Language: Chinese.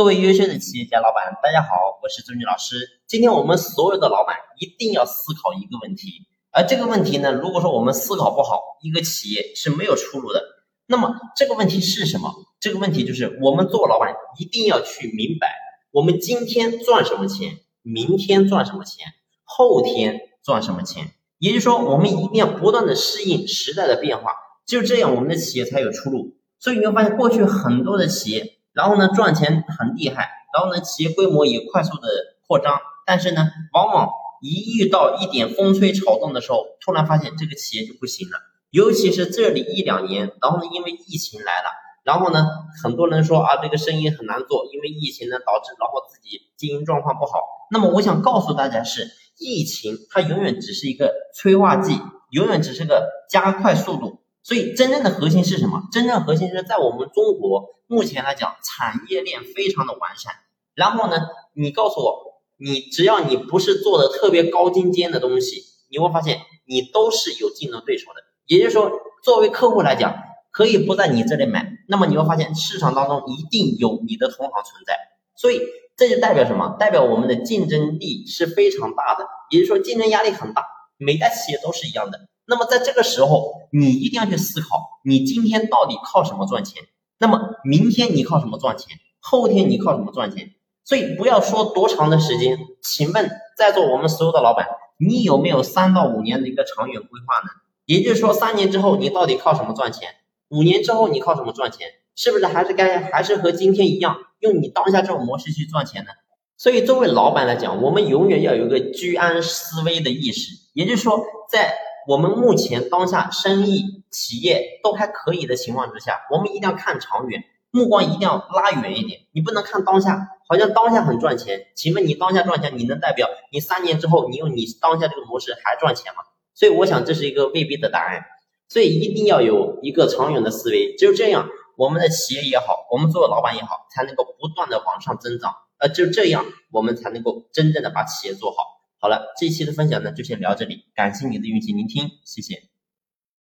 各位优秀的企业家老板，大家好，我是周军老师。今天我们所有的老板一定要思考一个问题，而这个问题呢，如果说我们思考不好，一个企业是没有出路的。那么这个问题是什么？这个问题就是我们做老板一定要去明白，我们今天赚什么钱，明天赚什么钱，后天赚什么钱。也就是说，我们一定要不断的适应时代的变化，就这样我们的企业才有出路。所以你会发现，过去很多的企业。然后呢，赚钱很厉害，然后呢，企业规模也快速的扩张，但是呢，往往一遇到一点风吹草动的时候，突然发现这个企业就不行了。尤其是这里一两年，然后呢，因为疫情来了，然后呢，很多人说啊，这个生意很难做，因为疫情呢导致然后自己经营状况不好。那么我想告诉大家是，疫情它永远只是一个催化剂，永远只是个加快速度。所以真正的核心是什么？真正核心是在我们中国目前来讲，产业链非常的完善。然后呢，你告诉我，你只要你不是做的特别高精尖的东西，你会发现你都是有竞争对手的。也就是说，作为客户来讲，可以不在你这里买，那么你会发现市场当中一定有你的同行存在。所以这就代表什么？代表我们的竞争力是非常大的，也就是说竞争压力很大，每家企业都是一样的。那么在这个时候，你一定要去思考，你今天到底靠什么赚钱？那么明天你靠什么赚钱？后天你靠什么赚钱？所以不要说多长的时间，请问在座我们所有的老板，你有没有三到五年的一个长远规划呢？也就是说，三年之后你到底靠什么赚钱？五年之后你靠什么赚钱？是不是还是该还是和今天一样，用你当下这种模式去赚钱呢？所以作为老板来讲，我们永远要有一个居安思危的意识，也就是说在。我们目前当下生意企业都还可以的情况之下，我们一定要看长远，目光一定要拉远一点。你不能看当下，好像当下很赚钱。请问你当下赚钱，你能代表你三年之后你用你当下这个模式还赚钱吗？所以我想这是一个未必的答案。所以一定要有一个长远的思维，只有这样，我们的企业也好，我们做老板也好，才能够不断的往上增长。呃，就这样，我们才能够真正的把企业做好。好了，这一期的分享呢就先聊这里，感谢你的用心聆听，谢谢。